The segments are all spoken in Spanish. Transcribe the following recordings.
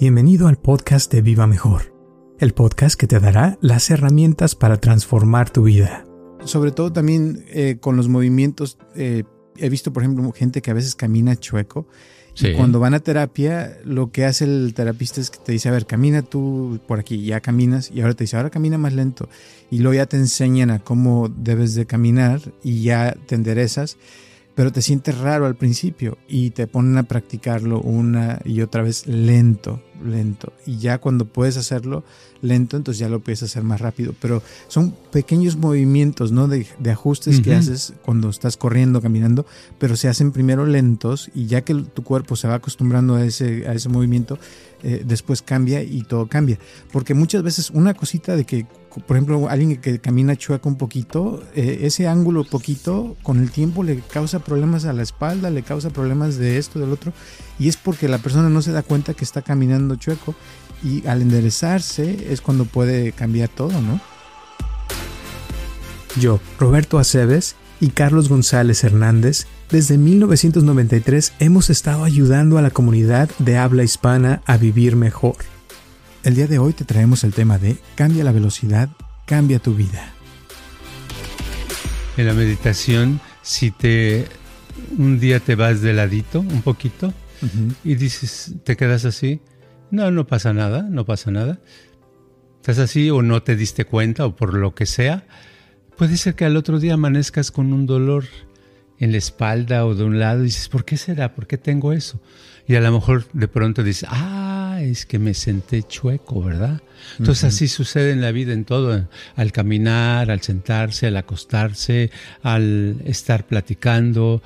Bienvenido al podcast de Viva Mejor, el podcast que te dará las herramientas para transformar tu vida. Sobre todo también eh, con los movimientos, eh, he visto por ejemplo gente que a veces camina chueco. Y cuando van a terapia, lo que hace el terapista es que te dice, a ver, camina tú por aquí, ya caminas, y ahora te dice, ahora camina más lento. Y luego ya te enseñan a cómo debes de caminar y ya te enderezas pero te sientes raro al principio y te ponen a practicarlo una y otra vez lento, lento. Y ya cuando puedes hacerlo lento, entonces ya lo puedes hacer más rápido. Pero son pequeños movimientos, ¿no? De, ajustes que haces cuando estás corriendo, caminando, pero se hacen primero lentos y ya que tu cuerpo se va acostumbrando a ese, a ese movimiento, eh, después cambia y todo cambia. Porque muchas veces una cosita de que por ejemplo, alguien que camina chueco un poquito, eh, ese ángulo poquito con el tiempo le causa problemas a la espalda, le causa problemas de esto, del otro, y es porque la persona no se da cuenta que está caminando chueco y al enderezarse es cuando puede cambiar todo, ¿no? Yo, Roberto Aceves y Carlos González Hernández, desde 1993 hemos estado ayudando a la comunidad de habla hispana a vivir mejor el día de hoy te traemos el tema de cambia la velocidad, cambia tu vida. En la meditación, si te un día te vas de ladito un poquito y dices, te quedas así, no, no pasa nada, no pasa nada. Estás así o no te diste cuenta o por lo que sea, puede ser que al otro día amanezcas con un dolor en la espalda o de un lado y dices, ¿por qué será? ¿Por qué tengo eso? Y a lo mejor de pronto dices, ah, es que me senté chueco, ¿verdad? Entonces así sucede en la vida, en todo, al caminar, al sentarse, al acostarse, al estar platicando,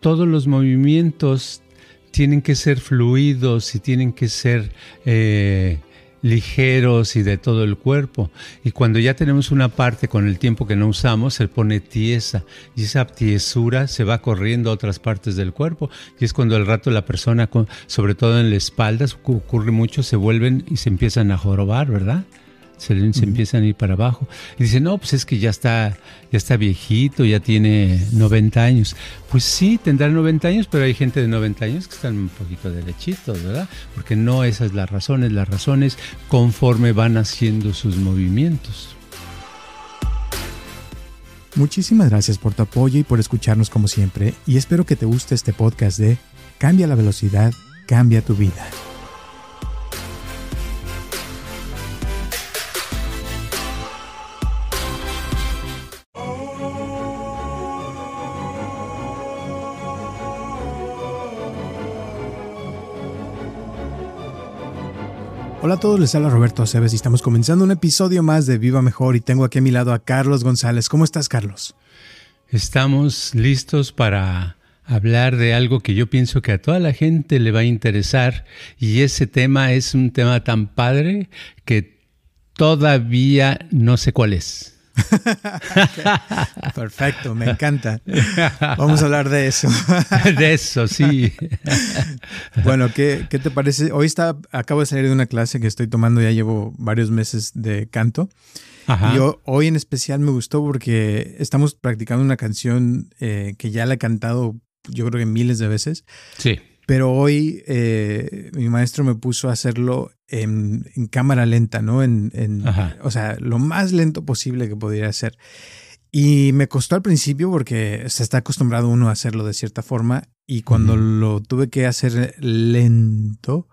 todos los movimientos tienen que ser fluidos y tienen que ser eh, ligeros y de todo el cuerpo. Y cuando ya tenemos una parte con el tiempo que no usamos, se pone tiesa y esa tiesura se va corriendo a otras partes del cuerpo. Y es cuando al rato la persona, sobre todo en la espalda, ocurre mucho, se vuelven y se empiezan a jorobar, ¿verdad? Se, empiezan a ir para abajo. Y dicen, no, pues es que ya está, ya está viejito, ya tiene 90 años. Pues sí, tendrá 90 años, pero hay gente de 90 años que están un poquito derechitos, ¿verdad? Porque no esas las razones, las razones conforme van haciendo sus movimientos. Muchísimas gracias por tu apoyo y por escucharnos como siempre, y espero que te guste este podcast de Cambia la velocidad, cambia tu vida. Hola a todos, les habla Roberto Aceves y estamos comenzando un episodio más de Viva Mejor y tengo aquí a mi lado a Carlos González. ¿Cómo estás, Carlos? Estamos listos para hablar de algo que yo pienso que a toda la gente le va a interesar y ese tema es un tema tan padre que todavía no sé cuál es. Perfecto, me encanta. Vamos a hablar de eso. de eso, sí. bueno, ¿qué, te parece? Hoy está, acabo de salir de una clase que estoy tomando, ya llevo varios meses de canto. Y hoy en especial me gustó porque estamos practicando una canción eh, que ya la he cantado yo creo que miles de veces. Sí. Pero hoy eh, mi maestro me puso a hacerlo en, cámara lenta, ¿no? En, o sea, lo más lento posible que pudiera hacer. Y me costó al principio porque se está acostumbrado uno a hacerlo de cierta forma y cuando lo tuve que hacer lento,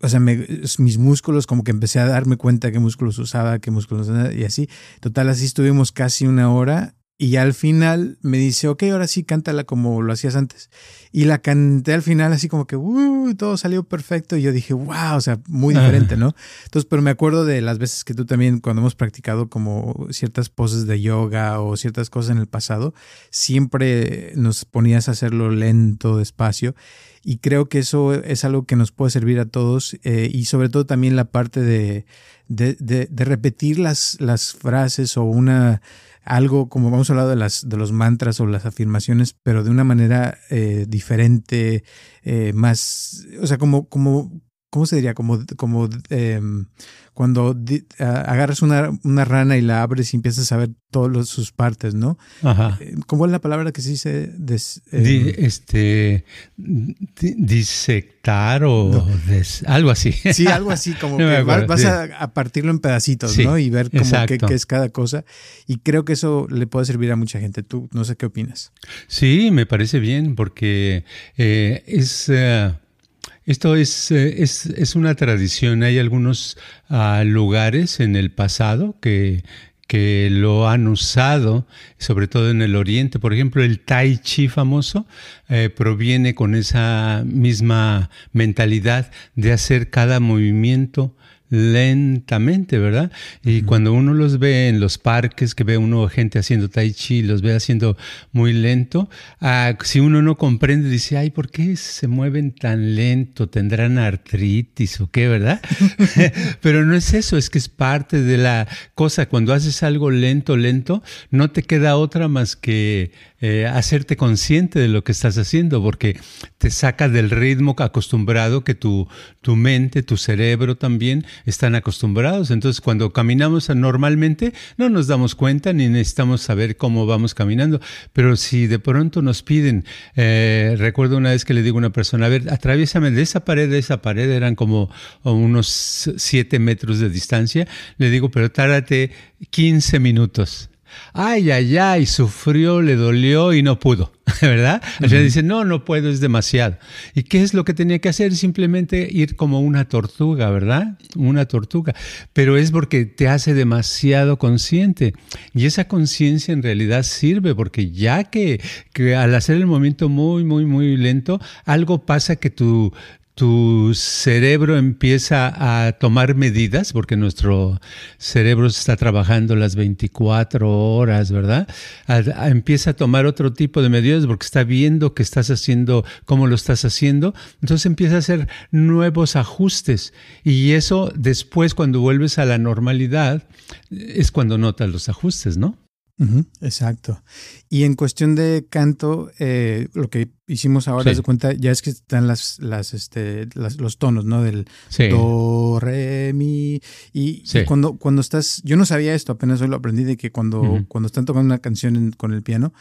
o sea, mis músculos como que empecé a darme cuenta qué músculos usaba, qué músculos y así. Total, así estuvimos casi una hora y al final me dice, ok, ahora sí, cántala como lo hacías antes. Y la canté al final así como que, uh, todo salió perfecto. Y yo dije, wow, o sea, muy diferente, ¿no? Entonces, pero me acuerdo de las veces que tú también, cuando hemos practicado como ciertas poses de yoga o ciertas cosas en el pasado, siempre nos ponías a hacerlo lento, despacio. Y creo que eso es algo que nos puede servir a todos. Eh, y sobre todo también la parte de, de, de repetir las, las frases o una algo como hemos hablado de, las, de los mantras o las afirmaciones, pero de una manera eh, diferente, eh, más, o sea, como, como ¿cómo se diría? Como, como em, cuando agarras una, una, rana y la abres y empiezas a ver todas sus partes, ¿no? Ajá. Eh, ¿Cómo es la palabra que se dice? Em, este, disectar o algo así. Sí, algo así, como que vas, a, partirlo en pedacitos, ¿no? Y ver cómo qué, es cada cosa. Y creo que eso le puede servir a mucha gente. Tú, no sé qué opinas. Sí, me parece bien, porque eh, es... Eh, esto es, eh, es, es, una tradición. Hay algunos uh, lugares en el pasado que, que lo han usado, sobre todo en el Oriente. Por ejemplo, el Tai Chi famoso eh, proviene con esa misma mentalidad de hacer cada movimiento lentamente, ¿verdad? Y cuando uno los ve en los parques, que ve uno gente haciendo tai chi, los ve haciendo muy lento, ah, si uno no comprende, dice, ay, ¿por qué se mueven tan lento? ¿Tendrán artritis o qué, verdad? Pero no es eso, es que es parte de la cosa. Cuando haces algo lento, lento, no te queda otra más que eh, hacerte consciente de lo que estás haciendo, porque te saca del ritmo acostumbrado que tu, tu mente, tu cerebro también están acostumbrados. Entonces, cuando caminamos normalmente, no nos damos cuenta ni necesitamos saber cómo vamos caminando. Pero si de pronto nos piden, eh, recuerdo una vez que le digo a una persona, a ver, atraviésame de esa pared a esa pared, eran como unos siete metros de distancia, le digo, pero tárdate 15 minutos ay, ay, ay, sufrió, le dolió y no pudo, ¿verdad? Dice, no, no puedo, es demasiado. ¿Y qué es lo que tenía que hacer? Simplemente ir como una tortuga, ¿verdad? Una tortuga. Pero es porque te hace demasiado consciente. Y esa conciencia en realidad sirve porque ya que, que al hacer el movimiento muy, muy, muy lento, algo pasa que tu, tu cerebro empieza a tomar medidas, porque nuestro cerebro está trabajando las 24 horas, ¿verdad? empieza a tomar otro tipo de medidas porque está viendo que estás haciendo, cómo lo estás haciendo. Entonces empieza a hacer nuevos ajustes. Y eso después, cuando vuelves a la normalidad, es cuando notas los ajustes, ¿no? Exacto. Y en cuestión de canto, eh, lo que hicimos ahora, de cuenta, ya es que están las, las, este, los tonos, ¿no? Del do, re, mi. Y, cuando, cuando estás, yo no sabía esto, apenas hoy lo aprendí, de que cuando, cuando están tocando una canción con el piano,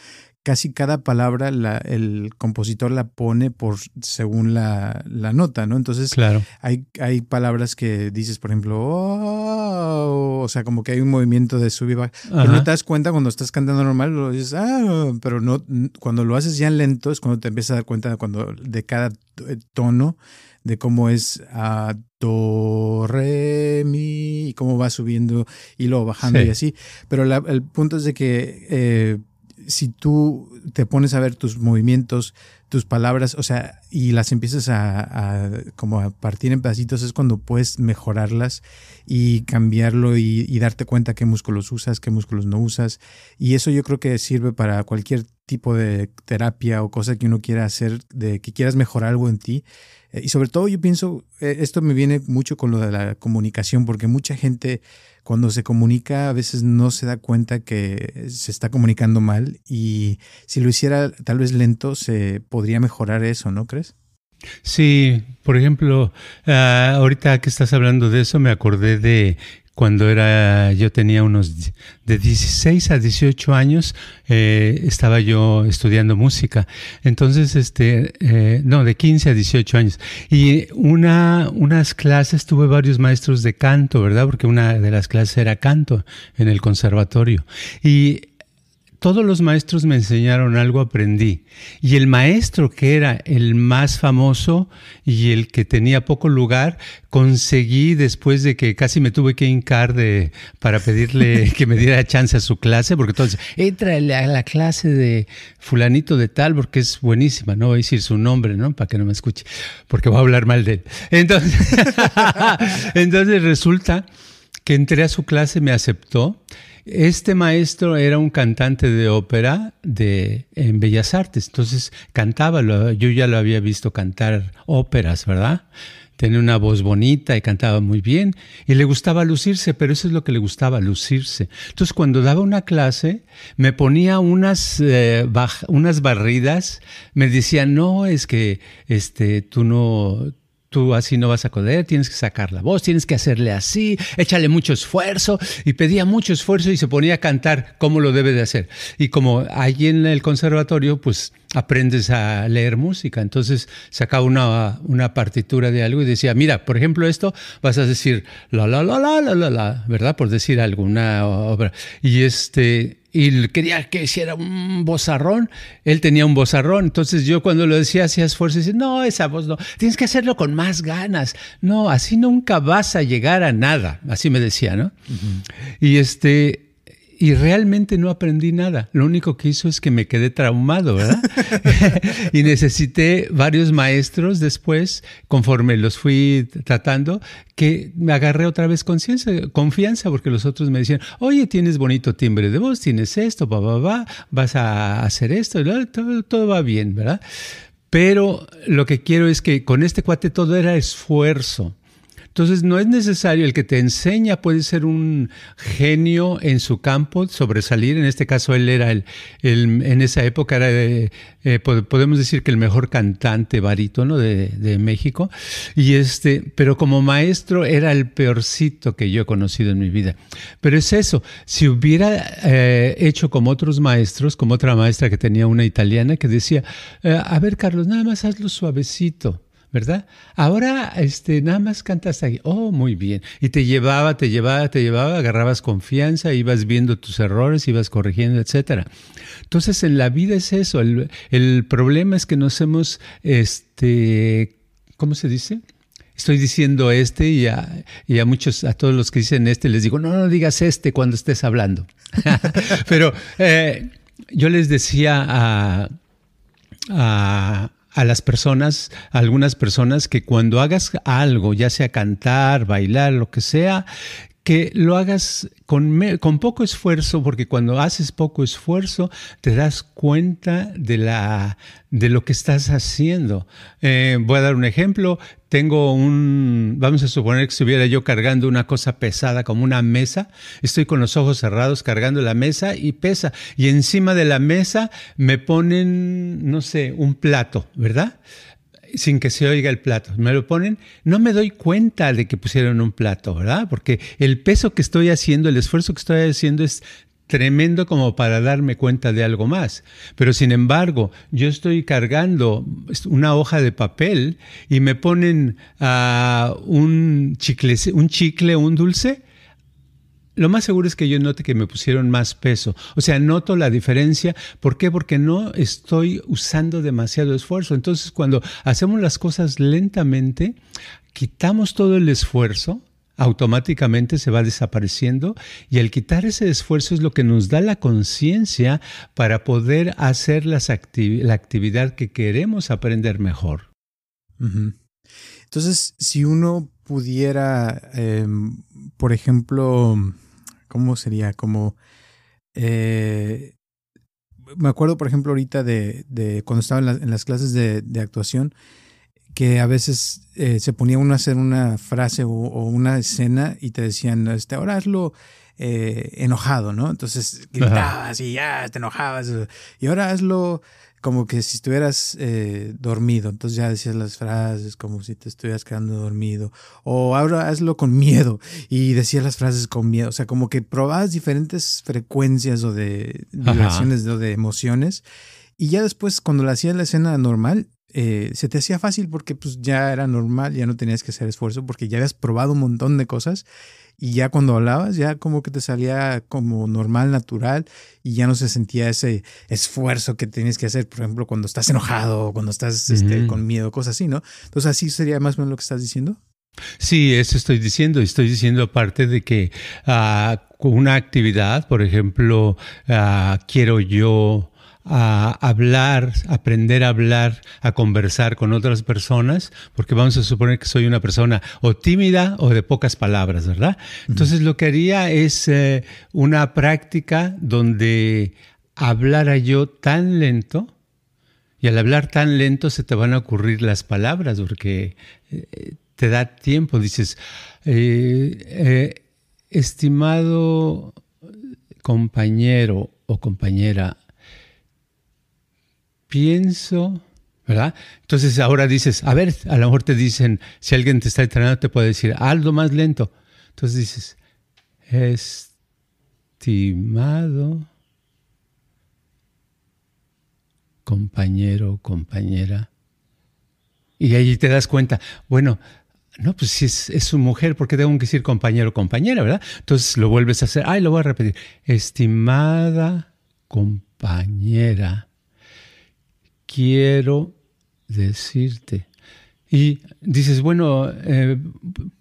casi cada palabra la, el compositor la pone por según la, la nota, ¿no? Entonces claro. hay, hay palabras que dices, por ejemplo, oh", o sea, como que hay un movimiento de sub y baja. Pero no te das cuenta cuando estás cantando normal, lo dices, ah, pero no, cuando lo haces ya lento es cuando te empiezas a dar cuenta de, cuando, de cada tono, de cómo es a do, re, mi, y cómo va subiendo y luego bajando y así. Pero el punto es de que eh, si tú te pones a ver tus movimientos, tus palabras, o sea, y las empiezas a, como a partir en pedacitos, es cuando puedes mejorarlas y cambiarlo y, y, darte cuenta qué músculos usas, qué músculos no usas. Y eso yo creo que sirve para cualquier tipo de terapia o cosa que uno quiera hacer, de que quieras mejorar algo en ti. Eh, y sobre todo yo pienso, eh, esto me viene mucho con lo de la comunicación, porque mucha gente cuando se comunica a veces no se da cuenta que se está comunicando mal y si lo hiciera tal vez lento se podría mejorar eso, ¿no crees? Sí, por ejemplo, ah, ahorita que estás hablando de eso me acordé de cuando era, yo tenía unos de 16 a 18 años, eh, estaba yo estudiando música. Entonces, este, eh, no, de 15 a 18 años. Y una, unas clases, tuve varios maestros de canto, ¿verdad? Porque una de las clases era canto en el conservatorio. Y todos los maestros me enseñaron algo, aprendí. Y el maestro que era el más famoso y el que tenía poco lugar, conseguí después de que casi me tuve que hincar de, para pedirle que me diera chance a su clase, porque todos entra a la clase de fulanito de tal, porque es buenísima, no voy a decir su nombre, ¿no? Para que no me escuche, porque voy a hablar mal de él. Entonces, entonces resulta que entré a su clase, me aceptó este maestro era un cantante de ópera de, en Bellas Artes, entonces cantaba, yo ya lo había visto cantar óperas, ¿verdad? Tenía una voz bonita y cantaba muy bien y le gustaba lucirse, pero eso es lo que le gustaba, lucirse. Entonces cuando daba una clase me ponía unas, eh, unas barridas, me decía, no, es que este, tú no, tú así no vas a poder, tienes que sacar la voz, tienes que hacerle así, échale mucho esfuerzo. Y pedía mucho esfuerzo y se ponía a cantar cómo lo debe de hacer. Y como allí en el conservatorio, pues aprendes a leer música. Entonces sacaba una, una partitura de algo y decía, mira, por ejemplo, esto vas a decir la, la, la, la, la, la, la, ¿verdad? Por decir alguna obra. Y este, y quería que hiciera un bozarrón, él tenía un bozarrón, entonces yo cuando lo decía hacía esfuerzo y decía, no, esa voz no, tienes que hacerlo con más ganas, no, así nunca vas a llegar a nada, así me decía, ¿no? Y este, y realmente no aprendí nada. Lo único que hizo es que me quedé traumado, ¿verdad? y necesité varios maestros después, conforme los fui tratando, que me agarré otra vez conciencia, confianza, porque los otros me decían, oye, tienes bonito timbre de voz, tienes esto, va, va, va, vas a hacer esto, todo, todo va bien, ¿verdad? Pero lo que quiero es que con este cuate todo era esfuerzo. Entonces no es necesario, el que te enseña puede ser un genio en su campo, sobresalir, en este caso él era el, en esa época era, eh, podemos decir que el mejor cantante barítono de, de, México, y este, pero como maestro era el peorcito que yo he conocido en mi vida. Pero es eso, si hubiera eh, hecho como otros maestros, como otra maestra que tenía una italiana que decía, eh, a ver Carlos, nada más hazlo suavecito ¿verdad? Ahora, este, nada más cantas ahí, oh, muy bien. Y te llevaba, te llevaba, te llevaba, agarrabas confianza, ibas viendo tus errores, ibas corrigiendo, etcétera. Entonces, en la vida es eso. El, problema es que nos hemos, este, ¿cómo se dice? Estoy diciendo este y a, y a muchos, a todos los que dicen este, les digo, no, no digas este cuando estés hablando. Pero eh, yo les decía a, a a las personas, algunas personas, que cuando hagas algo, ya sea cantar, bailar, lo que sea, que lo hagas con, con, poco esfuerzo, porque cuando haces poco esfuerzo te das cuenta de, la, de lo que estás haciendo. Eh, voy a dar un ejemplo. Tengo un, vamos a suponer que estuviera yo cargando una cosa pesada como una mesa. Estoy con los ojos cerrados cargando la mesa y pesa. Y encima de la mesa me ponen, no sé, un plato, ¿verdad? Sin que se oiga el plato. Me lo ponen, no me doy cuenta de que pusieron un plato, ¿verdad? Porque el peso que estoy haciendo, el esfuerzo que estoy haciendo es tremendo como para darme cuenta de algo más. Pero sin embargo, yo estoy cargando una hoja de papel y me ponen uh, un, chicle, un chicle, un dulce lo más seguro es que yo note que me pusieron más peso. O sea, noto la diferencia. ¿Por qué? Porque no estoy usando demasiado esfuerzo. Entonces, cuando hacemos las cosas lentamente, quitamos todo el esfuerzo, automáticamente se va desapareciendo y al quitar ese esfuerzo es lo que nos da la conciencia para poder hacer las la actividad que queremos aprender mejor. Entonces, si uno pudiera, em, por ejemplo, ¿cómo sería? Como, eh, me acuerdo, por ejemplo, ahorita de, de cuando estaba en, las clases de, de, actuación, que a veces eh, se ponía uno a hacer una frase o, una escena y te decían, este, ahora hazlo eh, enojado, ¿no? Entonces gritabas y ya te enojabas. Y ahora hazlo como que si estuvieras eh, dormido, entonces ya decías las frases como si te estuvieras quedando dormido, o ahora hazlo con miedo y decías las frases con miedo, o sea, como que probabas diferentes frecuencias o de vibraciones o de emociones y ya después cuando lo hacías la escena normal, eh, se te hacía fácil porque pues ya era normal, ya no tenías que hacer esfuerzo porque ya habías probado un montón de cosas y ya cuando hablabas ya como que te salía como normal, natural y ya no se sentía ese esfuerzo que tienes que hacer, por ejemplo, cuando estás enojado, cuando estás este, con miedo, cosas así, ¿no? Entonces así sería más o menos lo que estás diciendo. Sí, eso estoy diciendo. Estoy diciendo aparte de que uh, una actividad, por ejemplo, uh, quiero yo a hablar, aprender a hablar, a conversar con otras personas, porque vamos a suponer que soy una persona o tímida o de pocas palabras, ¿verdad? Entonces lo que haría es eh, una práctica donde hablara yo tan lento, y al hablar tan lento se te van a ocurrir las palabras, porque eh, te da tiempo, dices, eh, estimado compañero o compañera, pienso, ¿verdad? Entonces ahora dices, a ver, a lo mejor te dicen, si alguien te está entrenando, te puede decir, algo más lento. Entonces dices, estimado compañero, compañera. Y ahí te das cuenta, bueno, no, pues si es, su mujer, ¿por qué tengo que decir compañero, compañera, verdad? Entonces lo vuelves a hacer, ay, lo voy a repetir, estimada compañera, quiero decirte. Y dices, bueno, eh,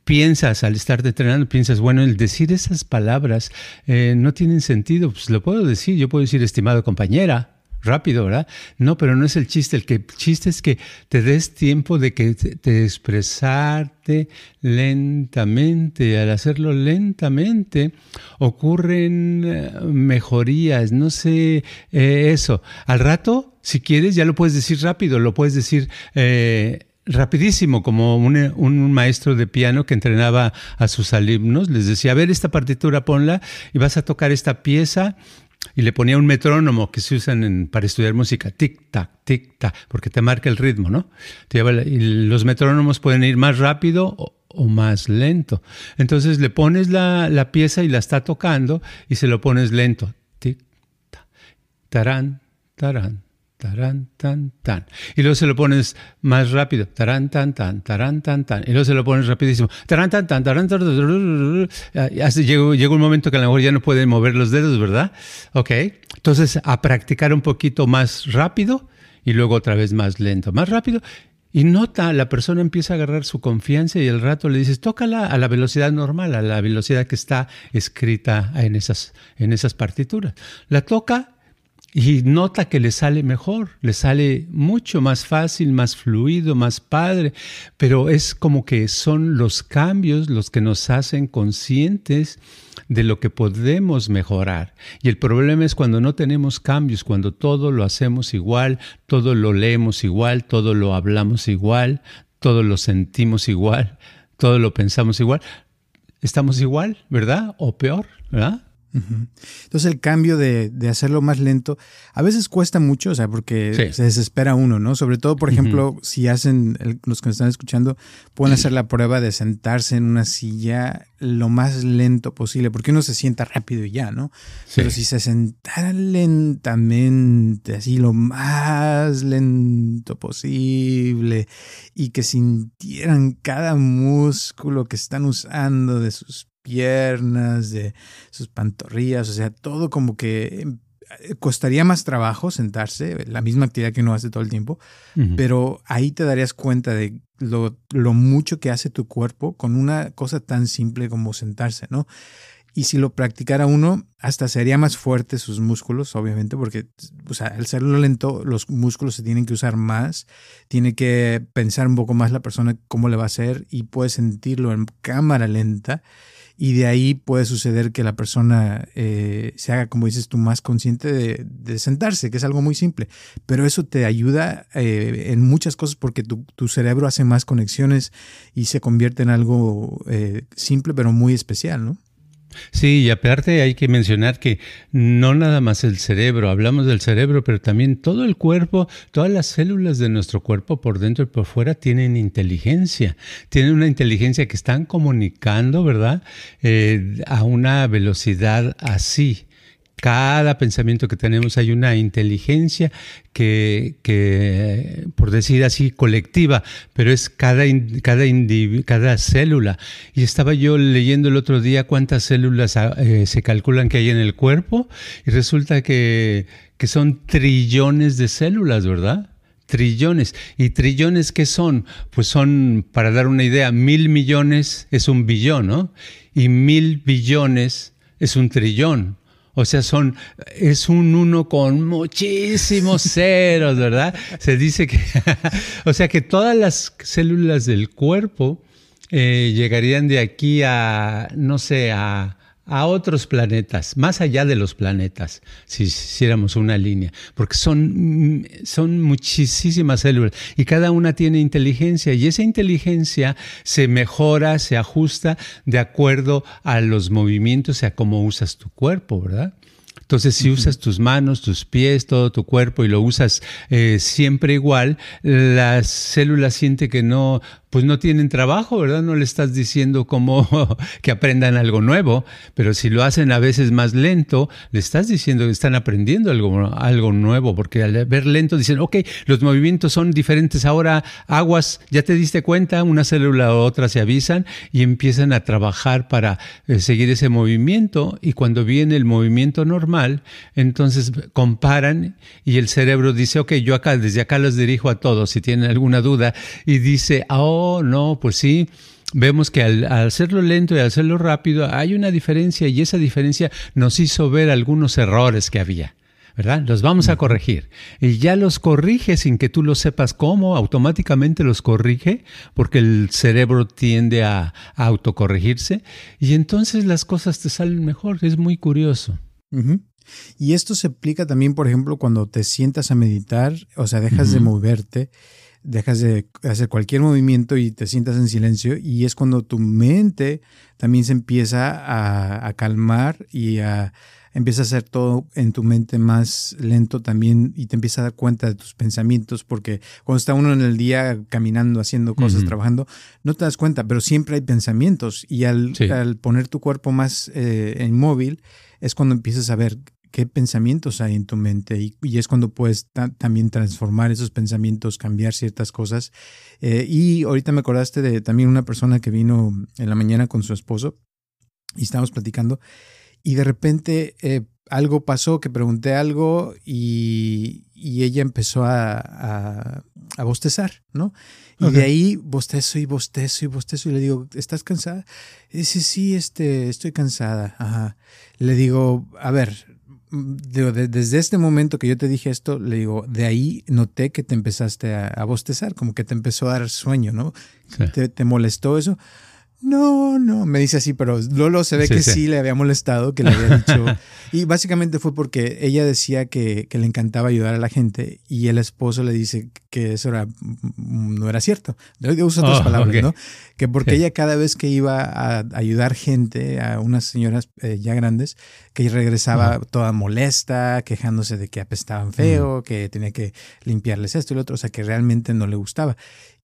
piensas al estar entrenando, piensas, bueno, el decir esas palabras eh, no tienen sentido, pues lo puedo decir, yo puedo decir estimado compañera, rápido, ¿verdad? No, pero no es el chiste. El, que, el chiste es que te des tiempo de que te, expresarte lentamente. Al hacerlo lentamente ocurren eh, mejorías, no sé, eso. Al rato si quieres, ya lo puedes decir rápido, lo puedes decir eh, rapidísimo, como un, maestro de piano que entrenaba a sus alumnos. Les decía, a ver, esta partitura ponla y vas a tocar esta pieza. Y le ponía un metrónomo que se usan para estudiar música, tic-tac, tic-tac, porque te marca el ritmo, ¿no? y los metrónomos pueden ir más rápido o, más lento. Entonces le pones la, pieza y la está tocando y se lo pones lento. Tic-tac, tarán, tarán, tarán, tan, tan. Y luego se lo pones más rápido, tarán, tan, tan, tarán, tan, tan. Y luego se lo pones rapidísimo, tarán, tan, tan, tarán, tan, llegó, llegó un momento que a lo mejor ya no pueden mover los dedos, ¿verdad? Ok. Entonces, a practicar un poquito más rápido y luego otra vez más lento, más rápido. Y nota, la persona empieza a agarrar su confianza y el rato le dices, tócala a la velocidad normal, a la velocidad que está escrita en esas, en esas partituras. La toca y nota que le sale mejor, le sale mucho más fácil, más fluido, más padre, pero es como que son los cambios los que nos hacen conscientes de lo que podemos mejorar. Y el problema es cuando no tenemos cambios, cuando todo lo hacemos igual, todo lo leemos igual, todo lo hablamos igual, todo lo sentimos igual, todo lo pensamos igual, estamos igual, ¿verdad? O peor, ¿verdad? Entonces el cambio de, hacerlo más lento a veces cuesta mucho, o sea, porque se desespera uno, ¿no? Sobre todo, por ejemplo, si hacen, los que nos están escuchando, pueden hacer la prueba de sentarse en una silla lo más lento posible, porque uno se sienta rápido y ya, ¿no? Pero si se sentaran lentamente, así lo más lento posible, y que sintieran cada músculo que están usando de sus piernas, de sus pantorrillas, o sea, todo como que eh, costaría más trabajo sentarse, la misma actividad que uno hace todo el tiempo, pero ahí te darías cuenta de lo, lo, mucho que hace tu cuerpo con una cosa tan simple como sentarse, ¿no? Y si lo practicara uno, hasta sería más fuerte sus músculos, obviamente, porque o sea, al serlo lento, los músculos se tienen que usar más, tiene que pensar un poco más la persona cómo le va a hacer y puede sentirlo en cámara lenta y de ahí puede suceder que la persona eh, se haga, como dices tú, más consciente de, sentarse, que es algo muy simple. Pero eso te ayuda eh, en muchas cosas porque tu, cerebro hace más conexiones y se convierte en algo eh, simple pero muy especial, ¿no? Sí, y aparte hay que mencionar que no nada más el cerebro, hablamos del cerebro, pero también todo el cuerpo, todas las células de nuestro cuerpo por dentro y por fuera tienen inteligencia, tienen una inteligencia que están comunicando, ¿verdad? Eh, a una velocidad así cada pensamiento que tenemos hay una inteligencia que, por decir así, colectiva, pero es cada, cada, cada célula. Y estaba yo leyendo el otro día cuántas células ah, eh, se calculan que hay en el cuerpo y resulta que, que son trillones de células, ¿verdad? trillones. ¿Y trillones qué son? Pues son, para dar una idea, mil millones es un billón, ¿no? Y mil billones es un trillón. O sea, son, es un uno con muchísimos ceros, ¿verdad? Se dice que, o sea, que todas las células del cuerpo eh, llegarían de aquí a, no sé, a a otros planetas, más allá de los planetas, si hiciéramos una línea, porque son, son muchísimas células y cada una tiene inteligencia y esa inteligencia se mejora, se ajusta de acuerdo a los movimientos y a cómo usas tu cuerpo, ¿verdad? Entonces, si usas tus manos, tus pies, todo tu cuerpo y lo usas eh, siempre igual, la célula siente que no, pues no tienen trabajo, ¿verdad? No le estás diciendo como que aprendan algo nuevo, pero si lo hacen a veces más lento, le estás diciendo que están aprendiendo algo, algo nuevo, porque al ver lento dicen, ok, los movimientos son diferentes ahora, aguas, ya te diste cuenta, una célula u otra se avisan y empiezan a trabajar para eh, seguir ese movimiento y cuando viene el movimiento normal, entonces comparan y el cerebro dice, ok, yo acá, desde acá los dirijo a todos si tienen alguna duda y dice, ahora no, pues sí. Vemos que al, hacerlo lento y al hacerlo rápido hay una diferencia y esa diferencia nos hizo ver algunos errores que había. ¿verdad? Los vamos a corregir. Y ya los corrige sin que tú lo sepas cómo, automáticamente los corrige, porque el cerebro tiende a, autocorregirse, y entonces las cosas te salen mejor. Es muy curioso. Y esto se aplica también, por ejemplo, cuando te sientas a meditar, o sea, dejas de moverte dejas de hacer cualquier movimiento y te sientas en silencio y es cuando tu mente también se empieza a, calmar y a, empieza a hacer todo en tu mente más lento también y te empieza a dar cuenta de tus pensamientos porque cuando está uno en el día caminando, haciendo cosas, trabajando, no te das cuenta, pero siempre hay pensamientos y al, poner tu cuerpo más eh, inmóvil es cuando empiezas a ver qué pensamientos hay en tu mente y, es cuando puedes también transformar esos pensamientos, cambiar ciertas cosas. Eh, y ahorita me acordaste de también una persona que vino en la mañana con su esposo y estábamos platicando y de repente eh, algo pasó, que pregunté algo y, ella empezó a, a, bostezar, ¿no? Y de ahí bostezo y bostezo y bostezo y le digo, ¿estás cansada? Y dice, sí, este, estoy cansada. Ajá. Le digo, a ver, desde este momento que yo te dije esto, le digo, de ahí noté que te empezaste a, bostezar, como que te empezó a dar sueño, ¿no? ¿Te, ¿Te, molestó eso? No, no, me dice así, pero Lolo se ve que sí. le había molestado, que le había dicho. y básicamente fue porque ella decía que, le encantaba ayudar a la gente y el esposo le dice que eso era, no era cierto. Usa otras oh, palabras, ¿no? Que porque ella cada vez que iba a ayudar gente, a unas señoras eh, ya grandes, que regresaba toda molesta, quejándose de que apestaban feo, que tenía que limpiarles esto y lo otro, o sea, que realmente no le gustaba.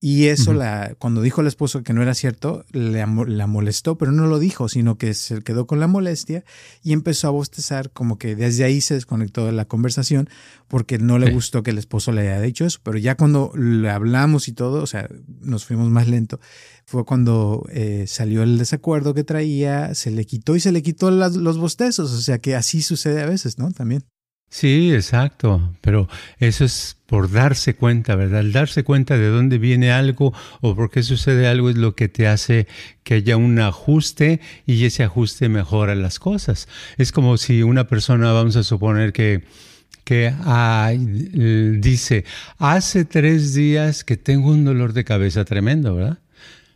Y eso, la, cuando dijo el esposo que no era cierto, le, la molestó, pero no lo dijo, sino que se quedó con la molestia y empezó a bostezar, como que desde ahí se desconectó de la conversación, porque no le gustó que el esposo le haya dicho eso. Pero ya cuando le hablamos y todo, o sea, nos fuimos más lento, fue cuando eh, salió el desacuerdo que traía, se le quitó y se le quitó los bostezos. O sea que así sucede a veces, ¿no? También. Sí, exacto, pero eso es por darse cuenta, ¿verdad? El darse cuenta de dónde viene algo o por qué sucede algo es lo que te hace que haya un ajuste y ese ajuste mejora las cosas. Es como si una persona, vamos a suponer que que dice, hace tres días que tengo un dolor de cabeza tremendo, ¿verdad?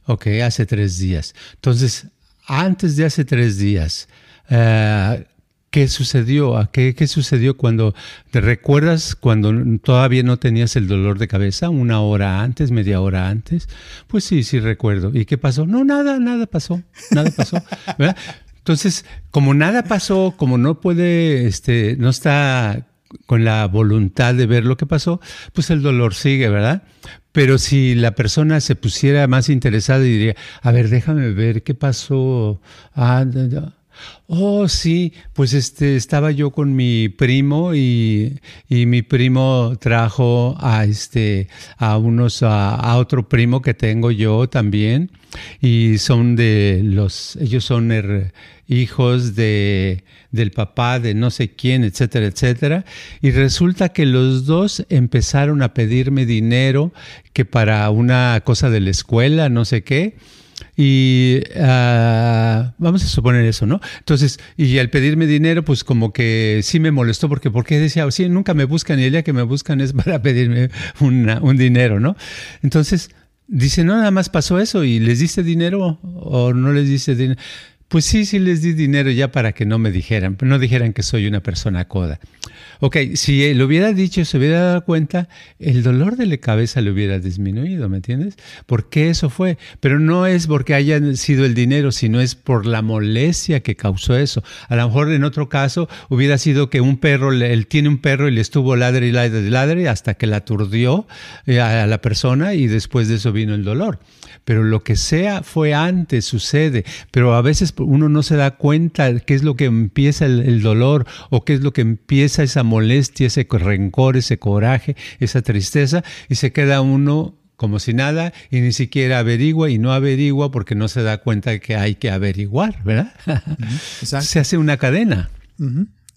Ok, hace tres días. Entonces, antes de hace tres días, eh, ¿Qué sucedió? ¿Qué, ¿Qué sucedió cuando te recuerdas cuando todavía no tenías el dolor de cabeza? ¿Una hora antes, media hora antes? Pues sí, sí recuerdo. ¿Y qué pasó? No, nada, nada pasó. Nada pasó. Entonces, como nada pasó, como no puede, este, no está con la voluntad de ver lo que pasó, pues el dolor sigue, ¿verdad? Pero si la persona se pusiera más interesada y diría, a ver, déjame ver qué pasó. Ah, Oh, sí, pues este estaba yo con mi primo y, y mi primo trajo a este a unos a, otro primo que tengo yo también y son de los ellos son hijos de del papá de no sé quién, etcétera, etcétera, y resulta que los dos empezaron a pedirme dinero que para una cosa de la escuela, no sé qué y ah, vamos a suponer eso, ¿no? Entonces, y al pedirme dinero, pues como que sí me molestó, porque porque decía, sí, nunca me buscan y el día que me buscan es para pedirme un dinero, ¿no? Entonces, dice, no, nada más pasó eso y les diste dinero o no les diste dinero. Pues sí, sí les di dinero ya para que no me dijeran, no dijeran que soy una persona coda. Ok, si lo hubiera dicho, se hubiera dado cuenta, el dolor de la cabeza le hubiera disminuido, ¿me entiendes? Porque eso fue. Pero no es porque haya sido el dinero, sino es por la molestia que causó eso. A lo mejor en otro caso hubiera sido que un perro, él tiene un perro y le estuvo ladre y ladre y ladre hasta que la aturdió eh, a la persona y después de eso vino el dolor pero lo que sea fue antes, sucede, pero a veces uno no se da cuenta qué es lo que empieza el, dolor o qué es lo que empieza esa molestia, ese rencor, ese coraje, esa tristeza, y se queda uno como si nada y ni siquiera averigua y no averigua porque no se da cuenta que hay que averiguar, ¿verdad? Se hace una cadena.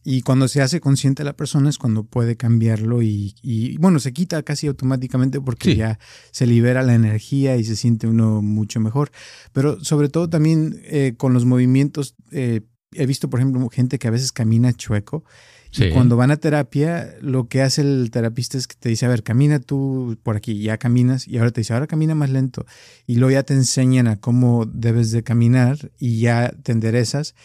Y cuando se hace consciente la persona es cuando puede cambiarlo y, bueno, se quita casi automáticamente porque ya se libera la energía y se siente uno mucho mejor. Pero sobre todo también eh, con los movimientos, eh, he visto por ejemplo gente que a veces camina chueco. Y cuando van a terapia, lo que hace el terapista es que te dice, a ver, camina tú por aquí, ya caminas, y ahora te dice, ahora camina más lento. Y luego ya te enseñan a cómo debes de caminar y ya te enderezas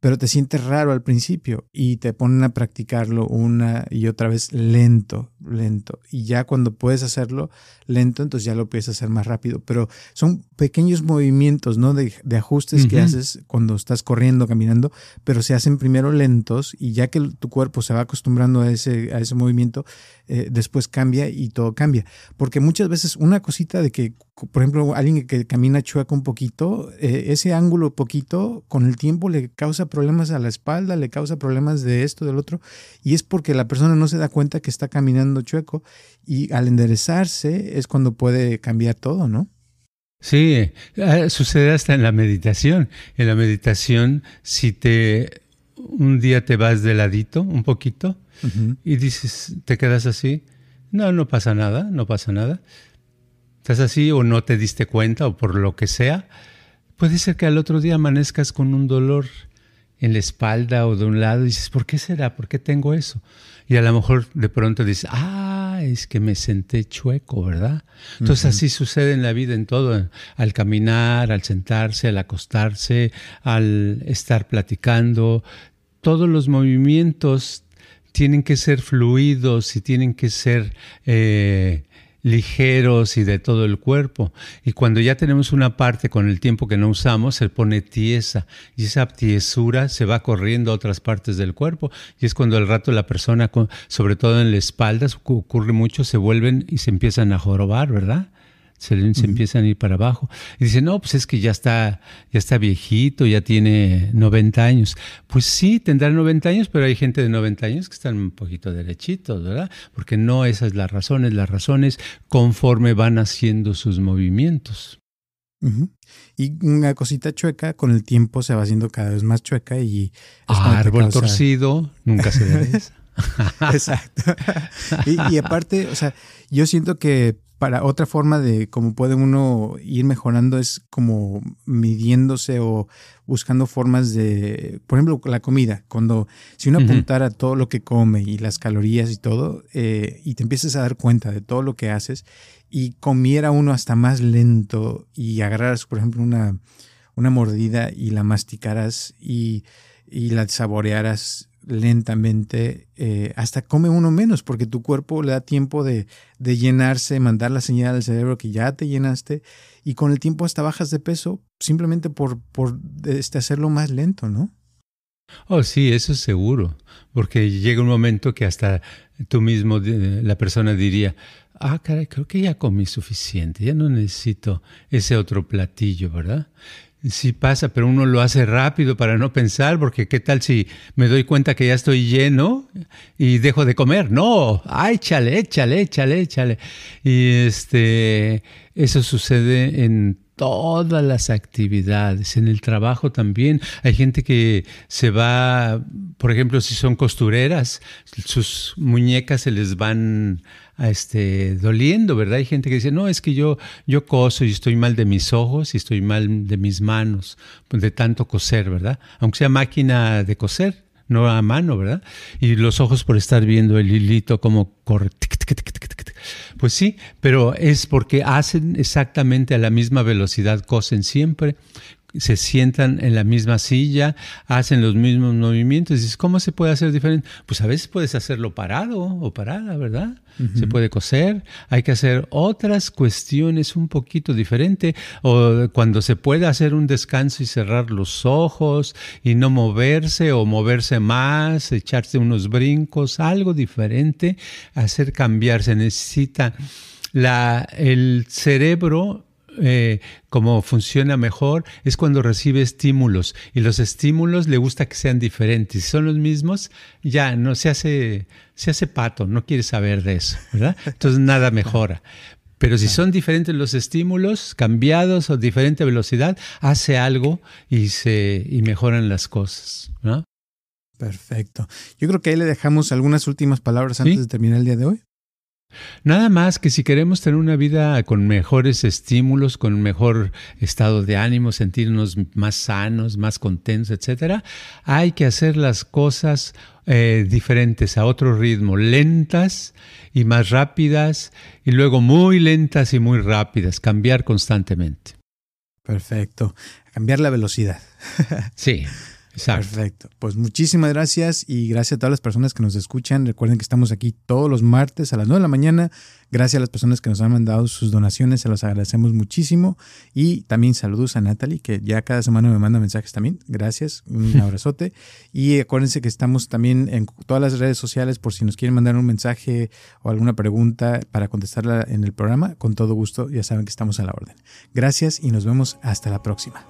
pero te sientes raro al principio y te ponen a practicarlo una y otra vez lento, lento. Y ya cuando puedes hacerlo lento, entonces ya lo puedes hacer más rápido. Pero son pequeños movimientos, ¿no? De, ajustes que haces cuando estás corriendo, caminando, pero se hacen primero lentos y ya que tu cuerpo se va acostumbrando a ese, a ese movimiento, eh, después cambia y todo cambia. Porque muchas veces una cosita de que, por ejemplo, alguien que camina chueco un poquito, eh, ese ángulo poquito, con el tiempo le causa problemas a la espalda, le causa problemas de esto, del otro, y es porque la persona no se da cuenta que está caminando chueco y al enderezarse es cuando puede cambiar todo, ¿no? Sí, eh, sucede hasta en la meditación. En la meditación, si te un día te vas de ladito un poquito, y dices, te quedas así, no, no pasa nada, no pasa nada. Estás así o no te diste cuenta o por lo que sea, puede ser que al otro día amanezcas con un dolor en la espalda o de un lado y dices, ¿por qué será? ¿Por qué tengo eso? Y a lo mejor de pronto dices, ah, es que me senté chueco, ¿verdad? Entonces así sucede en la vida, en todo, al caminar, al sentarse, al acostarse, al estar platicando, todos los movimientos tienen que ser fluidos y tienen que ser eh, ligeros y de todo el cuerpo. Y cuando ya tenemos una parte con el tiempo que no usamos, se pone tiesa y esa tiesura se va corriendo a otras partes del cuerpo. Y es cuando al rato la persona, sobre todo en la espalda, ocurre mucho, se vuelven y se empiezan a jorobar, ¿verdad? Se, empiezan a ir para abajo. Y dicen, no, pues es que ya está, ya está viejito, ya tiene 90 años. Pues sí, tendrá 90 años, pero hay gente de 90 años que están un poquito derechitos, ¿verdad? Porque no esas es las razones, las razones conforme van haciendo sus movimientos. Y una cosita chueca, con el tiempo se va haciendo cada vez más chueca y... Árbol torcido, nunca se ve Exacto. y, y aparte, o sea, yo siento que para otra forma de cómo puede uno ir mejorando es como midiéndose o buscando formas de, por ejemplo, la comida. Cuando si uno apuntara todo lo que come y las calorías y todo, eh, y te empiezas a dar cuenta de todo lo que haces y comiera uno hasta más lento y agarraras, por ejemplo, una, una mordida y la masticaras y, y la saborearas lentamente eh, hasta come uno menos porque tu cuerpo le da tiempo de, llenarse, mandar la señal al cerebro que ya te llenaste y con el tiempo hasta bajas de peso simplemente por, por este, hacerlo más lento, ¿no? Oh, sí, eso es seguro, porque llega un momento que hasta tú mismo, la persona diría, ah, caray, creo que ya comí suficiente, ya no necesito ese otro platillo, ¿verdad? Sí pasa, pero uno lo hace rápido para no pensar, porque qué tal si me doy cuenta que ya estoy lleno y dejo de comer. No, ay, échale, échale, échale, échale. Y este, eso sucede en todas las actividades, en el trabajo también. Hay gente que se va, por ejemplo, si son costureras, sus muñecas se les van este, doliendo, ¿verdad? Hay gente que dice, no, es que yo, yo coso y estoy mal de mis ojos y estoy mal de mis manos, pues, de tanto coser, ¿verdad? Aunque sea máquina de coser, no a mano, ¿verdad? Y los ojos por estar viendo el hilito como corre. Pues sí, pero es porque hacen exactamente a la misma velocidad, cosen siempre se sientan en la misma silla, hacen los mismos movimientos. Dices, ¿cómo se puede hacer diferente? Pues a veces puedes hacerlo parado o parada, ¿verdad? Se puede coser, hay que hacer otras cuestiones un poquito diferente, o cuando se puede hacer un descanso y cerrar los ojos y no moverse o moverse más, echarse unos brincos, algo diferente, hacer cambiar. Se necesita la, el cerebro eh, como funciona mejor es cuando recibe estímulos y los estímulos le gusta que sean diferentes. Si son los mismos, ya no se hace, se hace pato, no quiere saber de eso, ¿verdad? Entonces nada mejora. Pero si son diferentes los estímulos, cambiados o diferente velocidad, hace algo y se y mejoran las cosas, ¿no? Perfecto. Yo creo que ahí le dejamos algunas últimas palabras antes de terminar el día de hoy. Nada más que si queremos tener una vida con mejores estímulos, con mejor estado de ánimo, sentirnos más sanos, más contentos, etcétera, hay que hacer las cosas eh, diferentes, a otro ritmo, lentas y más rápidas, y luego muy lentas y muy rápidas, cambiar constantemente. Perfecto. Cambiar la velocidad. sí. Perfecto. Pues muchísimas gracias y gracias a todas las personas que nos escuchan. Recuerden que estamos aquí todos los martes a las 9 de la mañana. Gracias a las personas que nos han mandado sus donaciones, se los agradecemos muchísimo. Y también saludos a Natalie, que ya cada semana me manda mensajes también. Gracias, un abrazote. y acuérdense que estamos también en todas las redes sociales por si nos quieren mandar un mensaje o alguna pregunta para contestarla en el programa. Con todo gusto, ya saben que estamos a la orden. Gracias y nos vemos hasta la próxima.